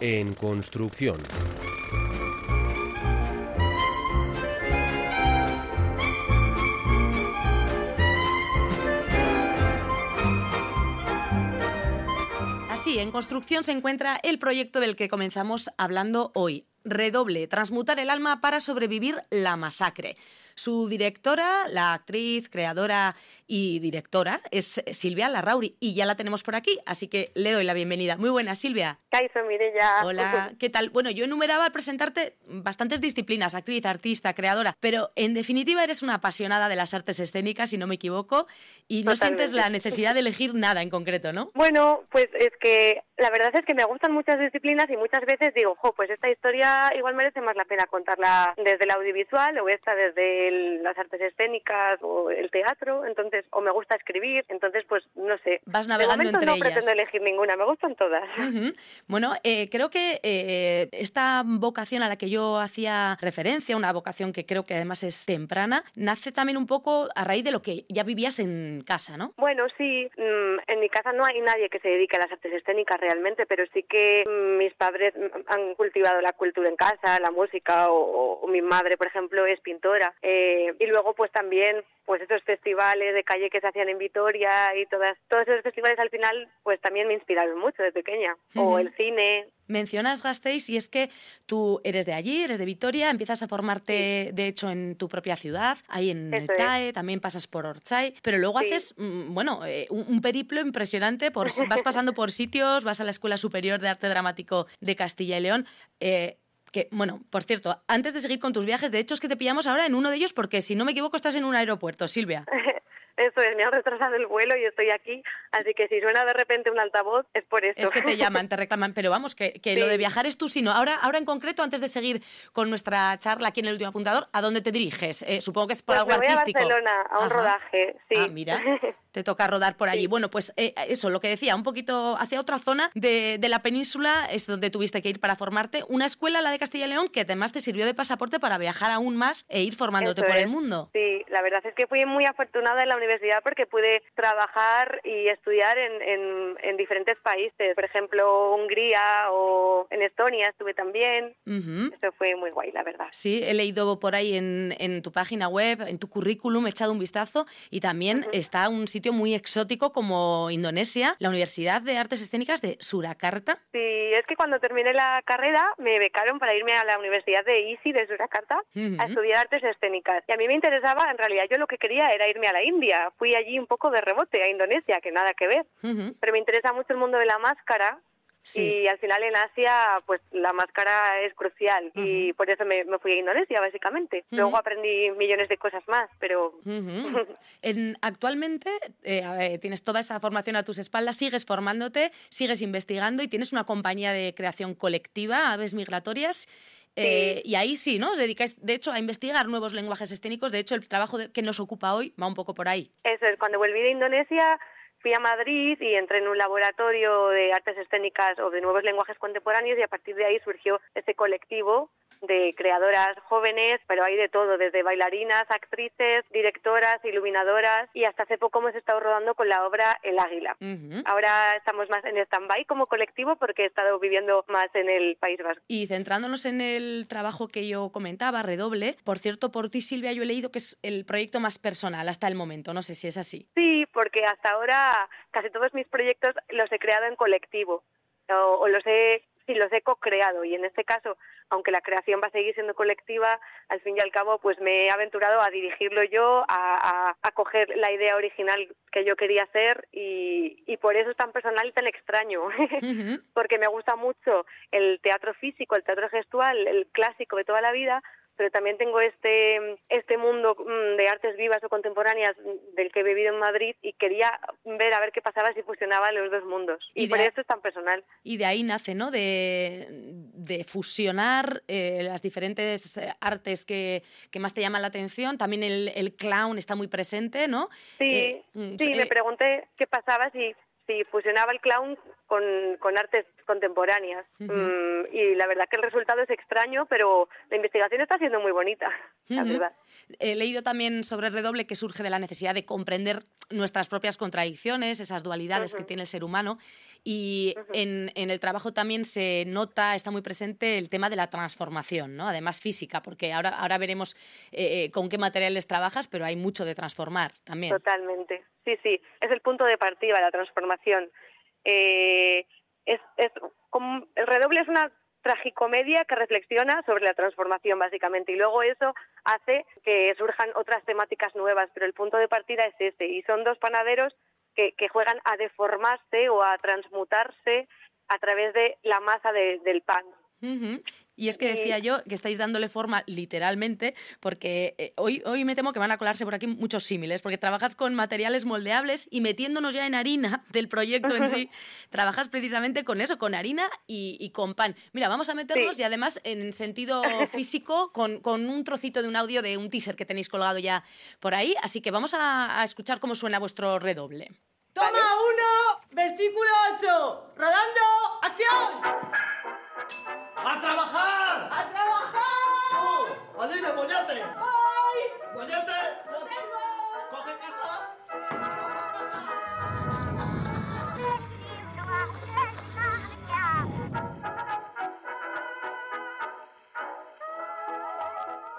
en construcción. Así, en construcción se encuentra el proyecto del que comenzamos hablando hoy. Redoble, transmutar el alma para sobrevivir la masacre. Su directora, la actriz, creadora y directora es Silvia Larrauri y ya la tenemos por aquí, así que le doy la bienvenida. Muy buena, Silvia. Kaiso Mirella. Hola, ¿qué tal? Bueno, yo enumeraba al presentarte bastantes disciplinas, actriz, artista, creadora, pero en definitiva eres una apasionada de las artes escénicas, si no me equivoco, y no sientes la necesidad de elegir nada en concreto, ¿no? Bueno, pues es que la verdad es que me gustan muchas disciplinas y muchas veces digo, jo, pues esta historia igual merece más la pena contarla desde el audiovisual o esta desde las artes escénicas o el teatro, entonces, o me gusta escribir, entonces, pues, no sé. Vas navegando de entre no ellas. pretendo elegir ninguna, me gustan todas. Bueno, eh, creo que eh, esta vocación a la que yo hacía referencia, una vocación que creo que además es temprana, nace también un poco a raíz de lo que ya vivías en casa, ¿no? Bueno, sí, mm, en mi casa no hay nadie que se dedique a las artes escénicas realmente, pero sí que mm, mis padres han cultivado la cultura en casa, la música, o, o mi madre, por ejemplo, es pintora. Eh, y luego pues también pues esos festivales de calle que se hacían en Vitoria y todas todos esos festivales al final pues también me inspiraron mucho de pequeña o el cine Mencionas Gasteiz y es que tú eres de allí, eres de Vitoria, empiezas a formarte de hecho en tu propia ciudad, ahí en Eso el TAE, también pasas por Orchay, pero luego Sí. haces, mm, bueno, eh, un, un periplo impresionante, por, vas pasando por sitios, vas a la Escuela Superior de Arte Dramático de Castilla y León. eh, que, bueno, por cierto, antes de seguir con tus viajes, de hecho es que te pillamos ahora en uno de ellos porque si no me equivoco estás en un aeropuerto, Silvia. Eso es, me han retrasado el vuelo y estoy aquí, así que si suena de repente un altavoz es por eso. Es que te llaman, te reclaman, pero vamos, que, que lo de viajar es tú, sino ahora, ahora en concreto, antes de seguir con nuestra charla aquí en el último apuntador, ¿a dónde te diriges? Eh, supongo que es por Pues algo me voy a artístico. Barcelona a un Ajá. rodaje, sí. Ah, mira, te toca rodar por allí. Sí. Bueno, pues eh, eso, lo que decía, un poquito hacia otra zona de, de la península es donde tuviste que ir para formarte. Una escuela, la de Castilla y León, que además te sirvió de pasaporte para viajar aún más e ir formándote Eso por el es. mundo. Sí, la verdad es que fui muy afortunada en la universidad porque pude trabajar y estudiar en, en, en diferentes países. Por ejemplo, Hungría o en Estonia estuve también. Ujú. Eso fue muy guay, la verdad. Sí, he leído por ahí en, en tu página web, en tu currículum, he echado un vistazo y también está un sitio muy exótico como Indonesia, la Universidad de Artes Escénicas de Surakarta. Sí, es que cuando terminé la carrera me becaron para irme a la Universidad de ISI de Surakarta a estudiar artes escénicas. Y a mí me interesaba, en realidad yo lo que quería era irme a la India. Fui allí un poco de rebote a Indonesia, que nada que ver. Pero me interesa mucho el mundo de la máscara Sí. Y al final en Asia, pues la máscara es crucial y por eso me, me fui a Indonesia, básicamente. Ujú. Luego aprendí millones de cosas más, pero Ujú. En- actualmente eh, ver, tienes toda esa formación a tus espaldas, sigues formándote, sigues investigando y tienes una compañía de creación colectiva, Aves Migratorias. eh, y ahí sí, ¿no? Os dedicáis, de hecho, a investigar nuevos lenguajes escénicos. De hecho, el trabajo de- que nos ocupa hoy va un poco por ahí. eso es. Cuando volví de Indonesia, fui a Madrid y entré en un laboratorio de artes escénicas o de nuevos lenguajes contemporáneos y a partir de ahí surgió ese colectivo de creadoras jóvenes, pero hay de todo, desde bailarinas, actrices, directoras, iluminadoras y hasta hace poco hemos estado rodando con la obra El Águila. Ahora estamos más en stand-by como colectivo porque he estado viviendo más en el País Vasco. Y centrándonos en el trabajo que yo comentaba, Redoble, por cierto, por ti, Silvia, yo he leído que es el proyecto más personal hasta el momento. No sé si es así. Sí, porque hasta ahora casi todos mis proyectos los he creado en colectivo o, o los he sí, los he co-creado. Y en este caso, aunque la creación va a seguir siendo colectiva, al fin y al cabo pues me he aventurado a dirigirlo yo, a, a, a coger la idea original que yo quería hacer y, y por eso es tan personal y tan extraño, porque me gusta mucho el teatro físico, el teatro gestual, el clásico de toda la vida, pero también tengo este este mundo mm, de artes vivas o contemporáneas del que he vivido en Madrid y quería ver a ver qué pasaba si fusionaba los dos mundos. Y Y, por eso es tan personal. Y de ahí nace, ¿no? De, de fusionar eh, las diferentes eh, artes que, que más te llaman la atención. También el, el clown está muy presente, ¿no? Sí, Eh, mm, sí, eh, me pregunté qué pasaba si sí, fusionaba el clown con, con artes contemporáneas. Mm, y la verdad que el resultado es extraño, pero la investigación está siendo muy bonita, la verdad. He leído también sobre el redoble que surge de la necesidad de comprender nuestras propias contradicciones, esas dualidades que tiene el ser humano. Y en, en, el trabajo también se nota, está muy presente el tema de la transformación, ¿no? además física, porque ahora, ahora veremos eh, eh, con qué materiales trabajas, pero hay mucho de transformar también. Totalmente, sí, sí, es el punto de partida, la transformación. Eh, es, es como, el redoble es una tragicomedia que reflexiona sobre la transformación básicamente y luego eso hace que surjan otras temáticas nuevas, pero el punto de partida es este y son dos panaderos que, que juegan a deformarse o a transmutarse a través de la masa del pan. Y es que decía yo que estáis dándole forma literalmente, porque eh, hoy, hoy me temo que van a colarse por aquí muchos símiles, porque trabajas con materiales moldeables y metiéndonos ya en harina del proyecto en sí, trabajas precisamente con eso, con harina y, con pan. Mira, vamos a meternos y además en sentido físico con, con, un trocito de un audio de un teaser que tenéis colgado ya por ahí, así que vamos a, escuchar cómo suena vuestro redoble. Toma uno, versículo 8, rodando, acción. ¡A trabajar! ¡A trabajar! ¡Uh! ¡Aline, moñate! ¡Voy! ¡Moñate! ¡Lo tengo! ¡Coge caja!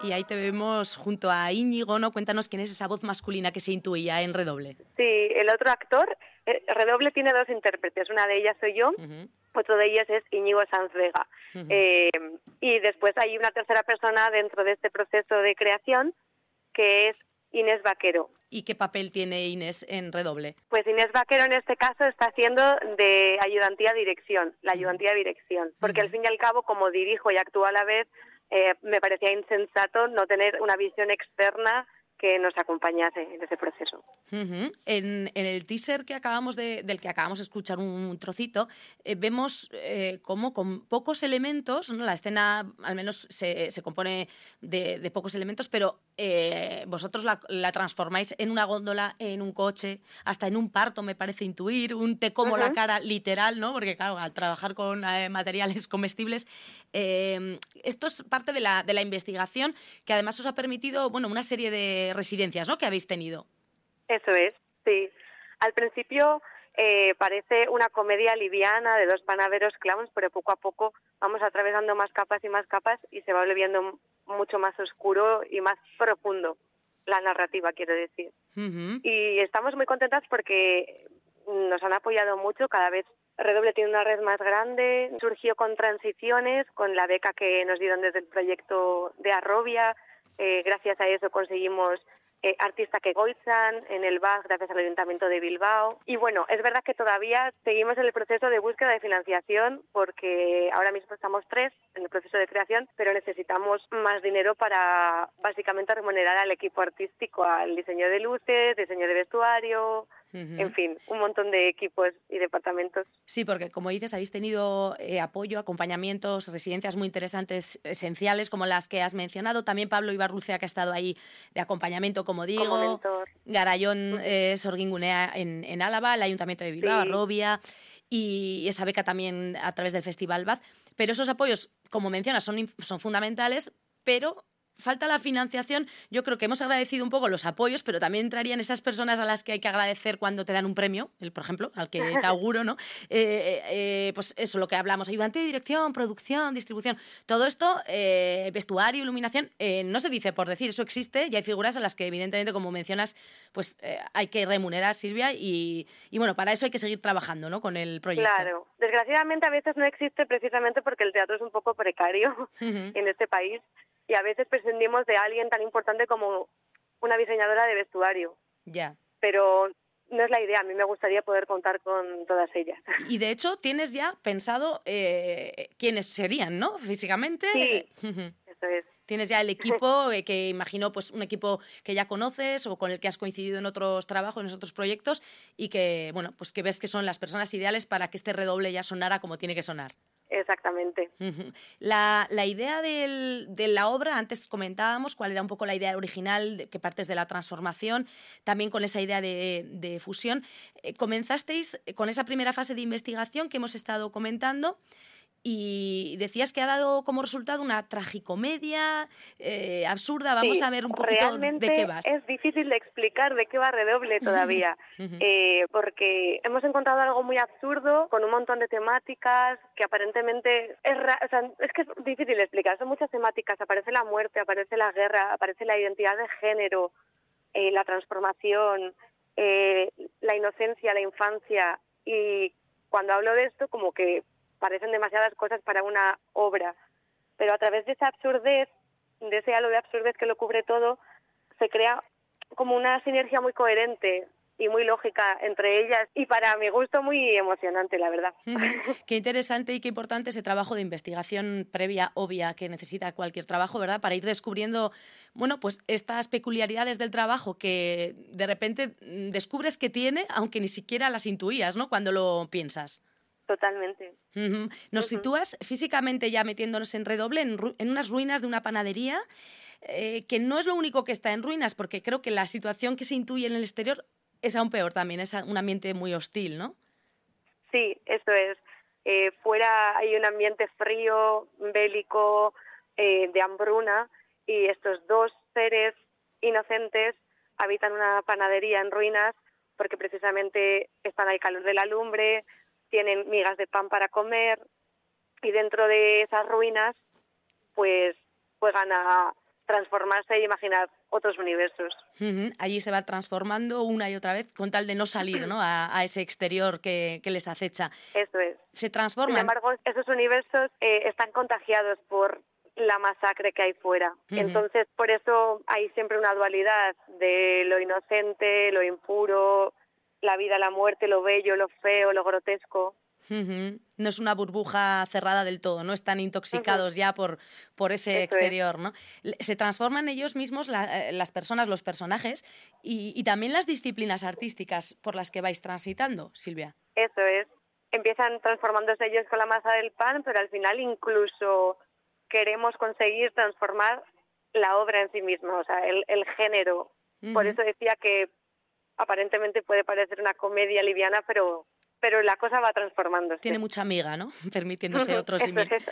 Y ahí te vemos junto a Íñigo, ¿no? Cuéntanos quién es esa voz masculina que se intuía en Redoble. Sí, el otro actor, eh, Redoble tiene dos intérpretes, una de ellas soy yo, otro de ellas es Íñigo Sanz Vega. Eh, y después hay una tercera persona dentro de este proceso de creación que es Inés Vaquero. ¿Y qué papel tiene Inés en Redoble? Pues Inés Vaquero en este caso está haciendo de ayudantía dirección, la ayudantía dirección, porque al fin y al cabo, como dirijo y actúo a la vez, eh, me parecía insensato no tener una visión externa que nos acompañase en ese proceso. en, el teaser que acabamos de, del que acabamos de escuchar un trocito, eh, vemos eh, cómo con pocos elementos, ¿no? la escena al menos se, se compone de, de, pocos elementos, pero eh, vosotros la, la, transformáis en una góndola, en un coche, hasta en un parto, me parece intuir, un te como la cara literal, ¿no? porque claro, al trabajar con materiales comestibles, esto es parte de la, de la investigación que además os ha permitido bueno, una serie de residencias ¿no? que habéis tenido. Eso es, sí. Al principio eh, parece una comedia liviana de dos panaderos clowns, pero poco a poco vamos atravesando más capas y más capas y se va volviendo mucho más oscuro y más profundo la narrativa, quiero decir. Y estamos muy contentas porque nos han apoyado mucho, cada vez Redoble tiene una red más grande, surgió con transiciones, con la beca que nos dieron desde el proyecto de Arrobia, eh, gracias a eso conseguimos eh, que goizan en el BAS gracias al Ayuntamiento de Bilbao. Y bueno, es verdad que todavía seguimos en el proceso de búsqueda de financiación porque ahora mismo estamos tres en el proceso de creación, pero necesitamos más dinero para básicamente remunerar al equipo artístico, al diseño de luces, diseño de vestuario, en fin, un montón de equipos y departamentos. Sí, porque como dices, habéis tenido eh, apoyo, acompañamientos, residencias muy interesantes, esenciales, como las que has mencionado. También Pablo Ibarrucea, que ha estado ahí de acompañamiento, como digo. Garayón eh, Sorguingunea en, en, Álava, el Ayuntamiento de Bilbao, Robia y esa beca también a través del Festival Baz. Pero esos apoyos, como mencionas, son, son fundamentales, pero falta la financiación, yo creo que hemos agradecido un poco los apoyos, pero también entrarían esas personas a las que hay que agradecer cuando te dan un premio, el, por ejemplo, al que te auguro, ¿no? Eh, eh, pues eso, lo que hablamos, ayudante de dirección, producción, distribución, todo esto, eh, vestuario, iluminación, no se dice por decir, eso existe y hay figuras a las que evidentemente, como mencionas, pues hay que remunerar, Silvia, y, y, bueno, para eso hay que seguir trabajando, ¿no? Con el proyecto. Claro, desgraciadamente a veces no existe precisamente porque el teatro es un poco precario en este país y a veces prescindimos de alguien tan importante como una diseñadora de vestuario. Ya. Pero no es la idea, a mí me gustaría poder contar con todas ellas. Y de hecho, tienes ya pensado eh, quiénes serían, ¿no? Físicamente. Sí, eso es. Tienes ya el equipo eh, que imagino, pues un equipo que ya conoces o con el que has coincidido en otros trabajos, en otros proyectos y que, bueno, pues que ves que son las personas ideales para que este redoble ya sonara como tiene que sonar. Exactamente. La, la idea del- de la obra, antes comentábamos cuál era un poco la idea original, de- que partes de la transformación, también con esa idea de, de fusión. Eh, comenzasteis con esa primera fase de investigación que hemos estado comentando y decías que ha dado como resultado una tragicomedia eh, absurda. Vamos Sí, a ver un poquito realmente de qué vas. Es difícil de explicar de qué va redoble todavía, eh, porque hemos encontrado algo muy absurdo con un montón de temáticas que aparentemente es, ra- o sea, es que es difícil de explicar. Son muchas temáticas. Aparece la muerte, aparece la guerra, aparece la identidad de género, eh, la transformación, eh, la inocencia, la infancia y cuando hablo de esto como que parecen demasiadas cosas para una obra, pero a través de esa absurdez, de ese halo de absurdez que lo cubre todo, se crea como una sinergia muy coherente y muy lógica entre ellas y para mi gusto muy emocionante, la verdad. Ujú. Qué interesante y qué importante ese trabajo de investigación previa, obvia, que necesita cualquier trabajo, ¿verdad? Para ir descubriendo, bueno, pues estas peculiaridades del trabajo que de repente mm, descubres que tiene, aunque ni siquiera las intuías, ¿no? Cuando lo piensas. Totalmente. Nos sitúas físicamente ya metiéndonos en redoble, en, ru- en unas ruinas de una panadería, eh, que no es lo único que está en ruinas, porque creo que la situación que se intuye en el exterior es aún peor también, es un ambiente muy hostil, ¿no? Sí, eso es. Eh, fuera hay un ambiente frío, bélico, eh, de hambruna, y estos dos seres inocentes habitan una panadería en ruinas porque precisamente están al calor de la lumbre, tienen migas de pan para comer, y dentro de esas ruinas, pues juegan a transformarse y imaginar otros universos. Allí se va transformando una y otra vez con tal de no salir ¿no? a, a ese exterior que, que les acecha. Eso es. Se Sin transforman. embargo, esos universos eh, están contagiados por la masacre que hay fuera. Entonces, por eso hay siempre una dualidad de lo inocente, lo impuro, la vida, la muerte, lo bello, lo feo, lo grotesco. No es una burbuja cerrada del todo, no están intoxicados ya por, por ese Eso es. exterior. ¿no? Se transforman ellos mismos, la- eh, las personas, los personajes, y, y también las disciplinas artísticas por las que vais transitando, Silvia. Eso es. Empiezan transformándose ellos con la masa del pan, pero al final incluso queremos conseguir transformar la obra en sí misma, o sea, el, el género. Por eso decía que aparentemente puede parecer una comedia liviana, pero, pero la cosa va transformándose. Tiene mucha amiga, ¿no? Permitiéndose otro Eso símil. es.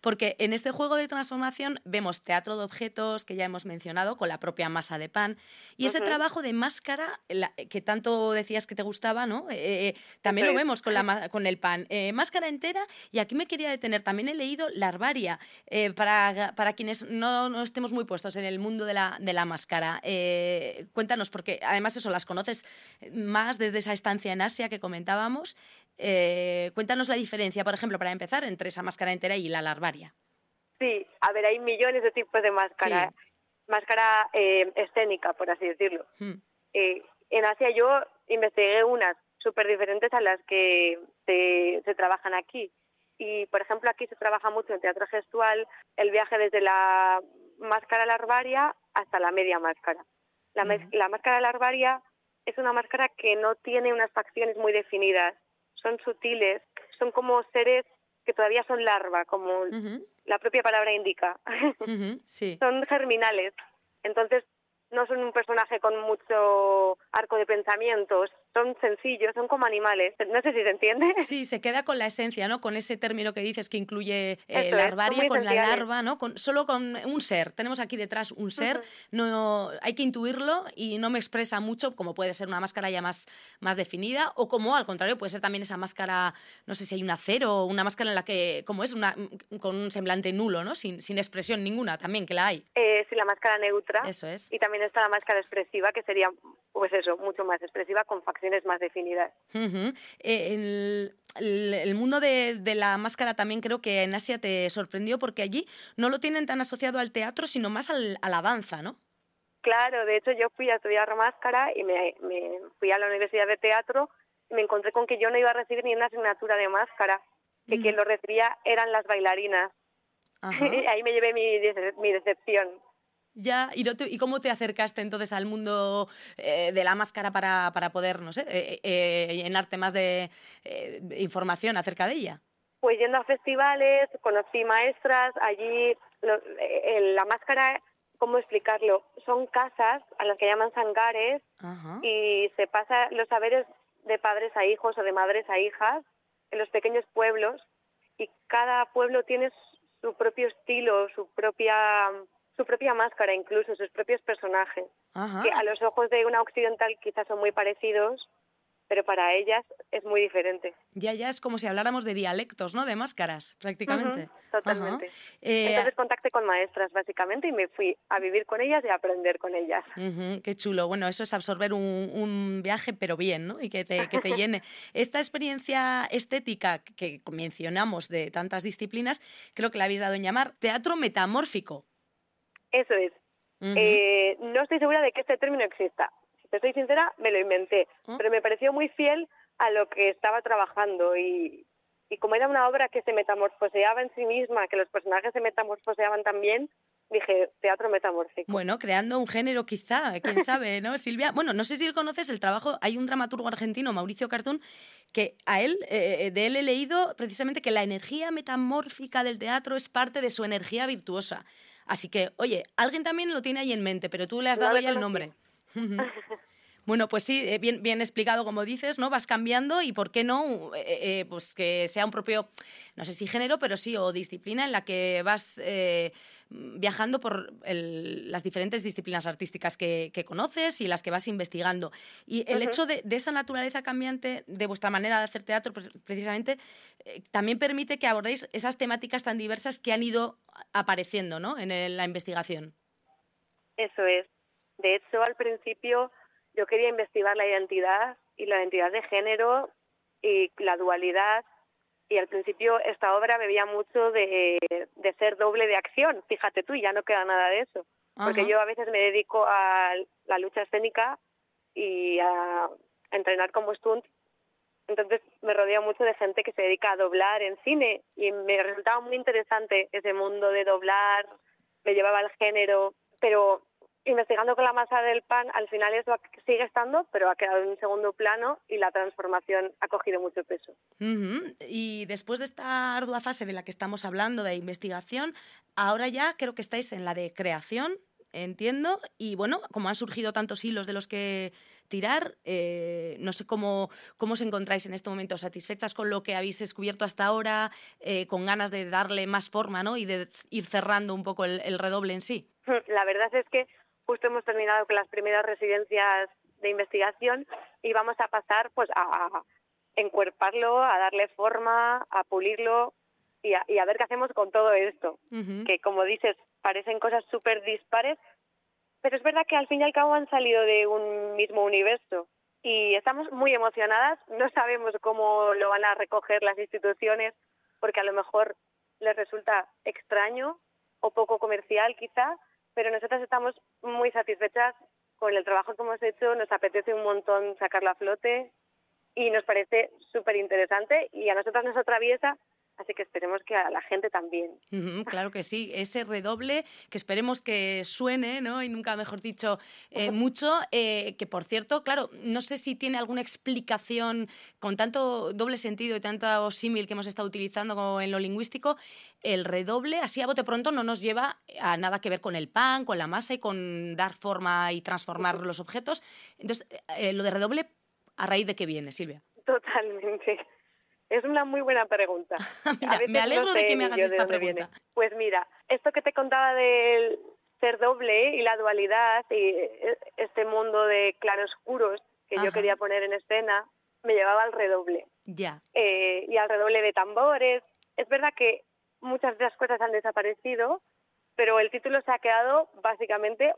Porque en este juego de transformación vemos teatro de objetos que ya hemos mencionado con la propia masa de pan y ese Ujú. trabajo de máscara la- que tanto decías que te gustaba, ¿no? Eh, eh, también Eso lo vemos con, la, con el pan. Eh, máscara entera y aquí me quería detener. También he leído larvaria eh, para, para quienes no, no estemos muy puestos en el mundo de la, de la máscara. Eh, cuéntanos, porque además eso las conoces más desde esa estancia en Asia que comentábamos. Eh, cuéntanos la diferencia, por ejemplo, para empezar, entre esa máscara entera y la larvaria. Sí, a ver, hay millones de tipos de máscara. Máscara eh, escénica, por así decirlo. Hmm. Eh, en Asia yo investigué unas súper diferentes a las que se, se trabajan aquí. Y, por ejemplo, aquí se trabaja mucho en teatro gestual el viaje desde la máscara larvaria hasta la media máscara. La, la máscara larvaria es una máscara que no tiene unas facciones muy definidas. Son sutiles, son como seres que todavía son larva, como la propia palabra indica. sí. son germinales. Entonces, no son un personaje con mucho arco de pensamientos, son sencillos, son como animales. No sé si se entiende. Sí, se queda con la esencia, ¿no? Con ese término que dices que incluye eh, Eso son larvaria, con la larva, ¿no? Con, solo con un ser. Tenemos aquí detrás un ser, no, hay que intuirlo y no me expresa mucho, como puede ser una máscara ya más, más definida, o como al contrario, puede ser también esa máscara, no sé si hay un acero, una máscara en la que, como es, una, con un semblante nulo, ¿no? Sin, sin expresión ninguna, también que la hay. Eh, sí, la máscara neutra. Eso es. Y también está la máscara expresiva, que sería, pues eso, mucho más expresiva, con facciones más definidas. Ujú. Eh, el, el- el mundo de, de la máscara también creo que en Asia te sorprendió porque allí no lo tienen tan asociado al teatro, sino más al- a la danza, ¿no? Claro, de hecho yo fui a estudiar máscara y me, me fui a la Universidad de Teatro y me encontré con que yo no iba a recibir ni una asignatura de máscara, que Ujú. quien lo recibía eran las bailarinas. Ajá. Ahí me llevé mi, mi decepción. Ya, ¿y, no te- ¿y cómo te acercaste entonces al mundo eh, de la máscara para, para poder, no sé, eh, eh, llenarte más de eh, información acerca de ella? Pues yendo a festivales, conocí maestras, allí lo- eh, la máscara, ¿cómo explicarlo? Son casas a las que llaman sangares Ajá. y se pasa los saberes de padres a hijos o de madres a hijas en los pequeños pueblos y cada pueblo tiene su propio estilo, su propia su propia máscara incluso, sus propios personajes, Ajá. que a los ojos de una occidental quizás son muy parecidos, pero para ellas es muy diferente. Ya, ya es como si habláramos de dialectos, ¿no? De máscaras, prácticamente. Totalmente. Eh, Entonces contacté con maestras básicamente y me fui a vivir con ellas y a aprender con ellas. Ujú, qué chulo. Bueno, eso es absorber un, un viaje, pero bien, ¿no? Y que te, que te llene. Esta experiencia estética que mencionamos de tantas disciplinas, creo que la habéis dado en llamar teatro metamórfico. Eso es. Eh, no estoy segura de que este término exista. Si te soy sincera, me lo inventé, Ah. pero me pareció muy fiel a lo que estaba trabajando y, y como era una obra que se metamorfoseaba en sí misma, que los personajes se metamorfoseaban también, dije, teatro metamórfico. Bueno, creando un género quizá, quién sabe, ¿no, Silvia? Bueno, no sé si conoces el trabajo, hay un dramaturgo argentino, Mauricio Cartún, que a él, eh, de él he leído precisamente que la energía metamórfica del teatro es parte de su energía virtuosa. Así que, oye, alguien también lo tiene ahí en mente, pero tú le has No dado lo ya el nombre. Bueno, pues sí, eh, bien, bien explicado como dices, ¿no? Vas cambiando y por qué no, Eh, eh, pues que sea un propio, no sé si género, pero sí, o disciplina en la que vas eh, viajando por el- las diferentes disciplinas artísticas que, que conoces y las que vas investigando. Y el hecho de, de esa naturaleza cambiante de vuestra manera de hacer teatro, pre- precisamente, también permite que abordéis esas temáticas tan diversas que han ido apareciendo, ¿no? En el- la investigación. Eso es. De hecho, al principio yo quería investigar la identidad y la identidad de género y la dualidad. Y al principio esta obra bebía mucho de, de ser doble de acción. Fíjate tú, y ya no queda nada de eso. Porque Ajá. yo a veces me dedico a la lucha escénica y a, entrenar como stunt. Entonces me rodeo mucho de gente que se dedica a doblar en cine y me resultaba muy interesante ese mundo de doblar, me llevaba al género, pero investigando con la masa del pan, al final eso sigue estando, pero ha quedado en un segundo plano y la transformación ha cogido mucho peso. Y después de esta ardua fase de la que estamos hablando de investigación, ahora ya creo que estáis en la de creación, entiendo, y bueno, como han surgido tantos hilos de los que tirar, eh, no sé cómo, cómo os encontráis en este momento, satisfechas con lo que habéis descubierto hasta ahora, eh, con ganas de darle más forma ¿no? y de ir cerrando un poco el, el redoble en sí. La verdad es que justo hemos terminado con las primeras residencias de investigación y vamos a pasar pues a encuerparlo, a darle forma, a pulirlo y a, y a ver qué hacemos con todo esto. Que como dices, parecen cosas súper dispares, pero es verdad que al fin y al cabo han salido de un mismo universo. Y estamos muy emocionadas, no sabemos cómo lo van a recoger las instituciones, porque a lo mejor les resulta extraño o poco comercial quizá, pero nosotras estamos muy satisfechas con el trabajo que hemos hecho, nos apetece un montón sacarlo a flote y nos parece súper interesante y a nosotras nos atraviesa, así que esperemos que a la gente también. Claro que sí, ese redoble que esperemos que suene, ¿no? Y nunca mejor dicho eh, mucho, eh, que por cierto, claro, no sé si tiene alguna explicación con tanto doble sentido y tanto símil que hemos estado utilizando como en lo lingüístico, el redoble, así a bote pronto, no nos lleva a nada que ver con el pan, con la masa y con dar forma y transformar los objetos. Entonces, eh, lo de redoble, ¿a raíz de qué viene, Silvia? Totalmente. Es una muy buena pregunta. Mira, A veces me alegro no de que me hagas esta pregunta. viene. Pues mira, esto que te contaba del ser doble y la dualidad y eh, este mundo de claroscuros que Ajá. yo quería poner en escena, me llevaba al redoble. Ya. eh, y al redoble de tambores. Es verdad que muchas de las cosas han desaparecido, pero el título se ha quedado básicamente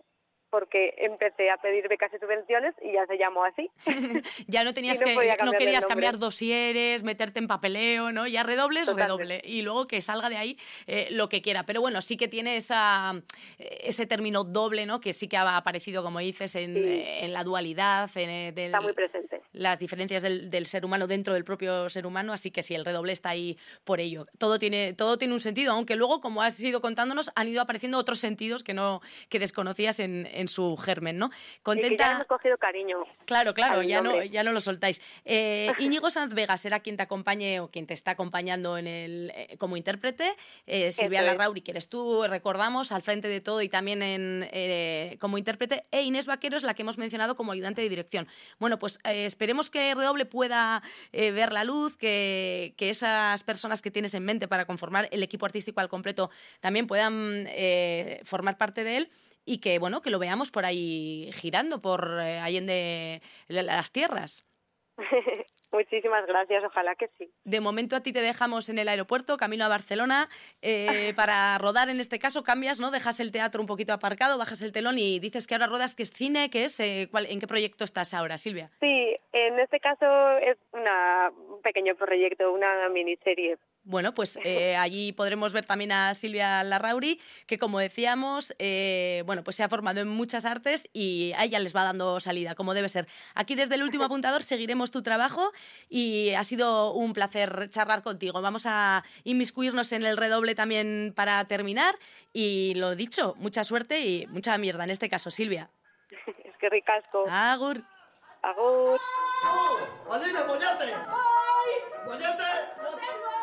porque empecé a pedir becas y subvenciones y ya se llamó así. ya no tenías no que no querías cambiar dosieres, meterte en papeleo, ¿no? Ya redobles, Totalmente. redoble. Y luego que salga de ahí eh, lo que quiera. Pero bueno, sí que tiene esa, eh, ese término doble, ¿no? Que sí que ha aparecido, como dices, en, Sí. eh, en la dualidad, en, del- Está muy presente. las diferencias del, del ser humano dentro del propio ser humano, así que sí, el redoble está ahí por ello. Todo tiene, todo tiene un sentido, aunque luego, como has ido contándonos, han ido apareciendo otros sentidos que no que desconocías en, en su germen, ¿no? Y que ya Contenta. hemos cogido cariño. Claro, claro, ya no, ya no lo soltáis. Eh, Íñigo Sanz Vega será quien te acompañe o quien te está acompañando en el, eh, como intérprete. Eh, Silvia. Larrauri, que eres tú, recordamos, al frente de todo y también en, eh, como intérprete. E Inés Vaquero es la que hemos mencionado como ayudante de dirección. Bueno, pues eh, esperemos que Redoble pueda ver la luz, que, que esas personas que tienes en mente para conformar el equipo artístico al completo también puedan formar parte de él y que bueno que lo veamos por ahí girando por eh, Allende la- las tierras. Muchísimas gracias, ojalá que sí. De momento a ti te dejamos en el aeropuerto, camino a Barcelona, eh, para rodar en este caso cambias, ¿no? Dejas el teatro un poquito aparcado, bajas el telón y dices que ahora rodas, que es cine, que es, eh, ¿cuál- ¿en qué proyecto estás ahora, Silvia? Sí, en este caso es una, un pequeño proyecto, una miniserie. Bueno, pues eh, allí podremos ver también a Silvia Larrauri, que como decíamos, eh, bueno, pues se ha formado en muchas artes y a ella les va dando salida, como debe ser. Aquí desde el último apuntador seguiremos tu trabajo y ha sido un placer charlar contigo. Vamos a inmiscuirnos en el redoble también para terminar y lo dicho, mucha suerte y mucha mierda en este caso, Silvia. Es que ricasco. Agur. Agur. ¡Oh! ¡Aline, moñate! ¡Voy! ¡Moñate! ¡Lo tengo!